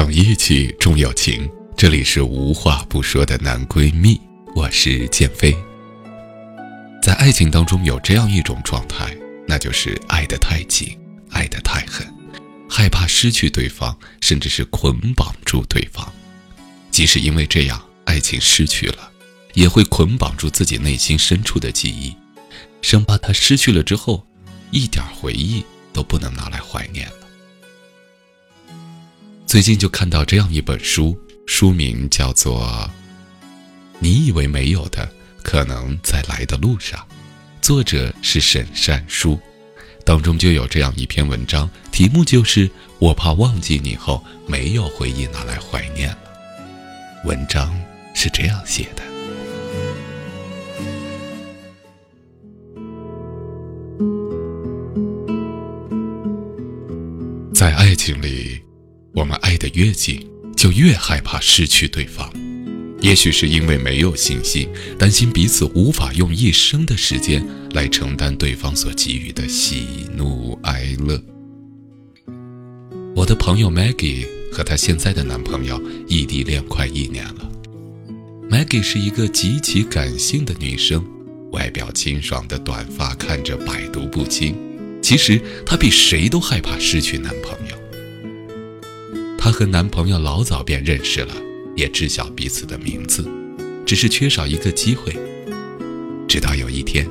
讲义气，重友情。这里是无话不说的男闺蜜，我是建飞。在爱情当中，有这样一种状态，那就是爱得太紧，爱得太狠，害怕失去对方，甚至是捆绑住对方。即使因为这样，爱情失去了，也会捆绑住自己内心深处的记忆，生怕他失去了之后，一点回忆都不能拿来怀念了。最近就看到这样一本书，书名叫做《你以为没有的，可能在来的路上》，作者是沈善书，当中就有这样一篇文章，题目就是“我怕忘记你后没有回忆拿来怀念了”。文章是这样写的：在爱情里。我们爱得越紧，就越害怕失去对方。也许是因为没有信心，担心彼此无法用一生的时间来承担对方所给予的喜怒哀乐。我的朋友 Maggie 和她现在的男朋友异地恋快一年了。Maggie 是一个极其感性的女生，外表清爽的短发看着百毒不侵。其实她比谁都害怕失去男朋友。她和男朋友老早便认识了，也知晓彼此的名字，只是缺少一个机会。直到有一天，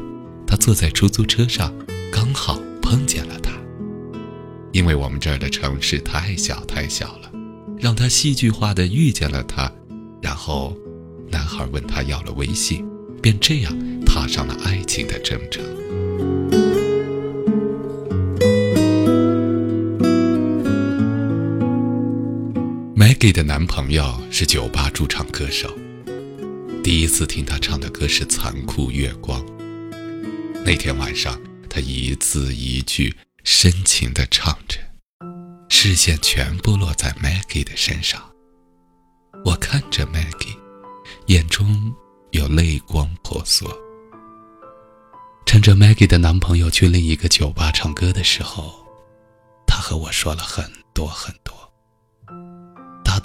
她坐在出租车上，刚好碰见了他。因为我们这儿的城市太小太小了，让她戏剧化的遇见了他，然后，男孩问她要了微信，便这样踏上了爱情的征程。G 的男朋友是酒吧驻唱歌手。第一次听他唱的歌是《残酷月光》。那天晚上，他一字一句深情地唱着，视线全部落在 Maggie 的身上。我看着 Maggie，眼中有泪光婆娑。趁着 Maggie 的男朋友去另一个酒吧唱歌的时候，他和我说了很多很多。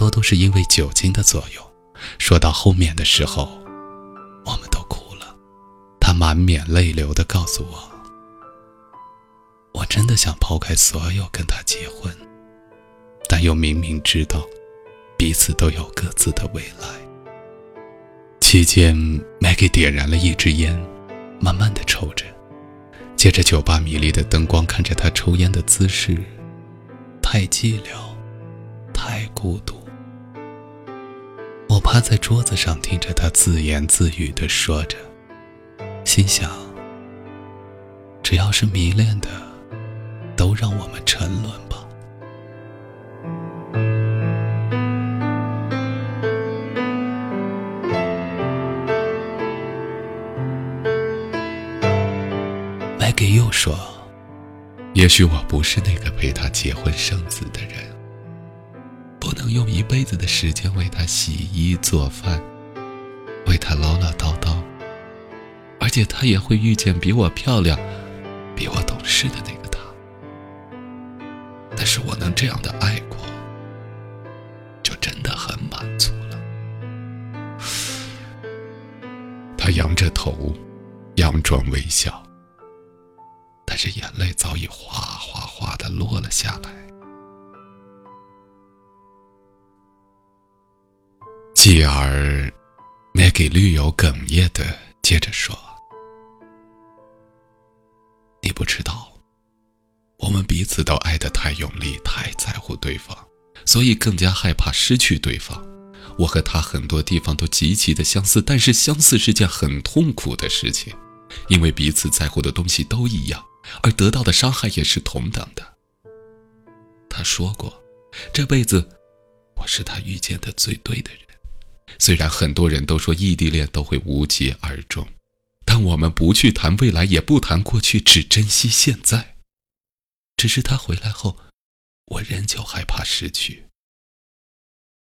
多都是因为酒精的作用。说到后面的时候，我们都哭了。他满面泪流地告诉我：“我真的想抛开所有跟他结婚，但又明明知道彼此都有各自的未来。”期间，Maggie 点燃了一支烟，慢慢地抽着，借着酒吧迷离的灯光看着他抽烟的姿势，太寂寥，太孤独。我趴在桌子上，听着他自言自语的说着，心想：只要是迷恋的，都让我们沉沦吧。麦给又说：也许我不是那个陪他结婚生子的人。能用一辈子的时间为他洗衣做饭，为他唠唠叨叨，而且他也会遇见比我漂亮、比我懂事的那个他。但是我能这样的爱过，就真的很满足了。他仰着头，佯装微笑，但是眼泪早已哗哗哗的落了下来。继而没给绿油哽咽的接着说：“你不知道，我们彼此都爱得太用力，太在乎对方，所以更加害怕失去对方。我和他很多地方都极其的相似，但是相似是件很痛苦的事情。因为彼此在乎的东西都一样，而得到的伤害也是同等的。他说过，这辈子我是他遇见的最对的人。虽然很多人都说异地恋都会无疾而终，但我们不去谈未来，也不谈过去，只珍惜现在。只是他回来后，我仍旧害怕失去。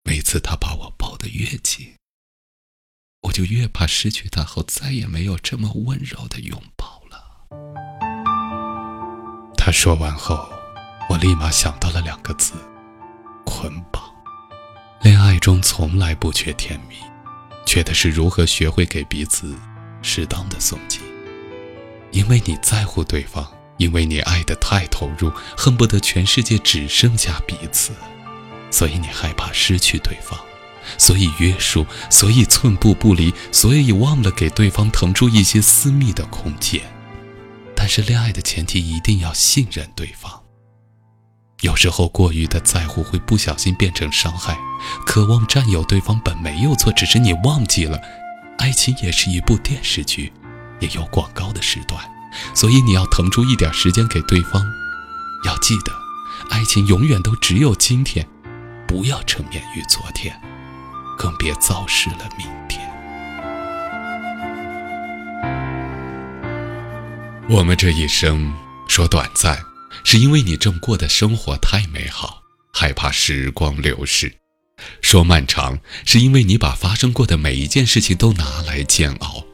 每次他把我抱得越紧，我就越怕失去他后再也没有这么温柔的拥抱了。他说完后，我立马想到了两个字：中从来不缺甜蜜，缺的是如何学会给彼此适当的松紧。因为你在乎对方，因为你爱得太投入，恨不得全世界只剩下彼此。所以你害怕失去对方，所以约束，所以寸步不离，所以忘了给对方腾出一些私密的空间。但是恋爱的前提一定要信任对方。有时候过于的在乎会不小心变成伤害。渴望占有对方本没有错，只是你忘记了，爱情也是一部电视剧，也有广告的时段。所以你要腾出一点时间给对方。要记得，爱情永远都只有今天。不要沉湎于昨天，更别糟失了明天。我们这一生说短暂，是因为你正过的生活太美好，害怕时光流逝；说漫长，是因为你把发生过的每一件事情都拿来煎熬，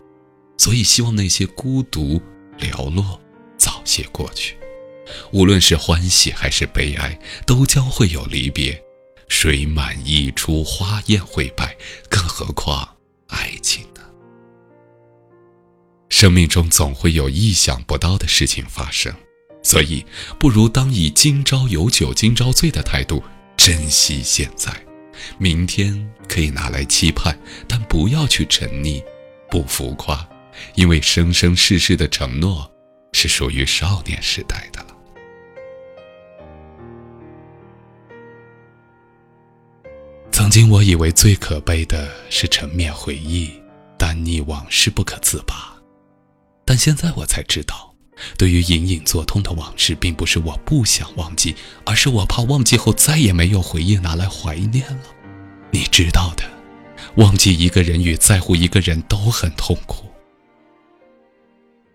所以希望那些孤独寥落早些过去。无论是欢喜还是悲哀，都将会有离别。水满溢出，花艳会败，更何况爱情呢？生命中总会有意想不到的事情发生，所以不如当以今朝有酒今朝醉的态度珍惜现在。明天可以拿来期盼，但不要去沉溺，不浮夸，因为生生世世的承诺是属于少年时代的了。曾经我以为最可悲的是沉湎回忆，但溺往事不可自拔。但现在我才知道，对于隐隐作痛的往事，并不是我不想忘记，而是我怕忘记后再也没有回忆拿来怀念了。你知道的，忘记一个人与在乎一个人都很痛苦。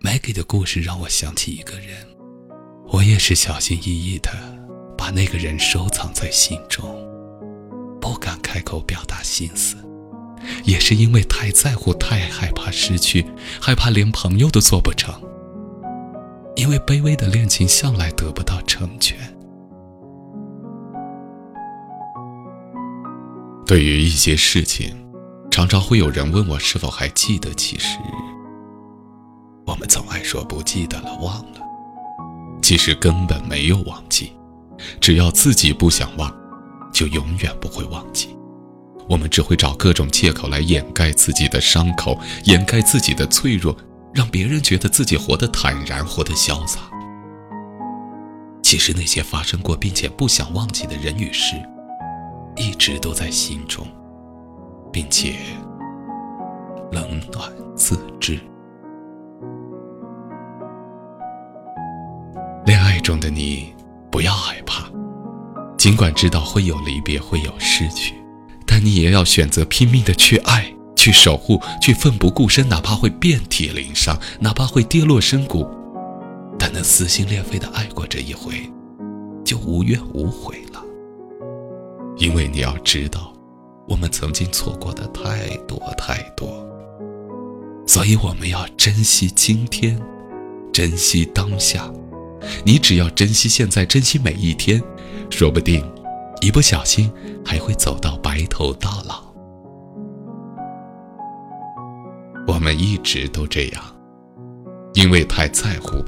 Maggie 的故事让我想起一个人，我也是小心翼翼的把那个人收藏在心中。不敢开口表达心思，也是因为太在乎，太害怕失去，害怕连朋友都做不成。因为卑微的恋情向来得不到成全。对于一些事情，常常会有人问我是否还记得。其实，我们总爱说不记得了，忘了。其实根本没有忘记，只要自己不想忘。就永远不会忘记，我们只会找各种借口来掩盖自己的伤口，掩盖自己的脆弱，让别人觉得自己活得坦然，活得潇洒。其实那些发生过并且不想忘记的人与事，一直都在心中，并且冷暖自知。恋爱中的你，不要害怕。尽管知道会有离别，会有失去，但你也要选择拼命的去爱，去守护，去奋不顾身，哪怕会遍体鳞伤，哪怕会跌落深谷，但能撕心裂肺的爱过这一回，就无怨无悔了。因为你要知道，我们曾经错过的太多太多，所以我们要珍惜今天，珍惜当下。你只要珍惜现在，珍惜每一天。说不定，一不小心还会走到白头到老。我们一直都这样，因为太在乎，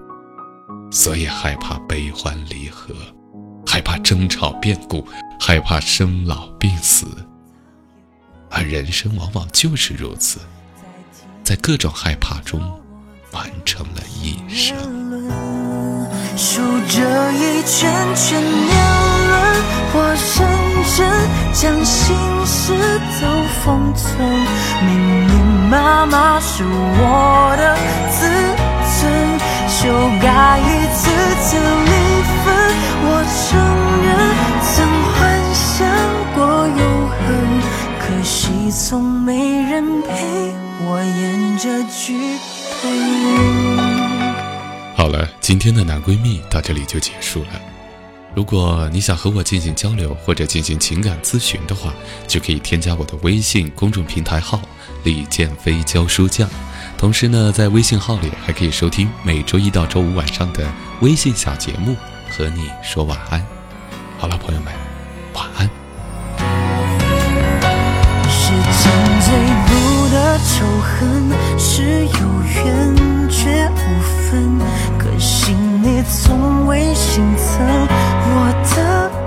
所以害怕悲欢离合，害怕争吵变故，害怕生老病死。而人生往往就是如此，在各种害怕中完成了一生。数着一圈圈年轮，我认真将心事。走封存。密密麻麻是我的自尊，修改一次次离分。我承认曾幻想过永恒，可惜从没人陪我演这剧本。好了，今天的男闺蜜到这里就结束了。如果你想和我进行交流或者进行情感咨询的话，就可以添加我的微信公众平台号“李建飞教书匠”。同时呢，在微信号里还可以收听每周一到周五晚上的微信小节目，和你说晚安。好了，朋友们，晚安。是曾最毒的仇恨，是有缘却无分，可惜你从未心疼。我的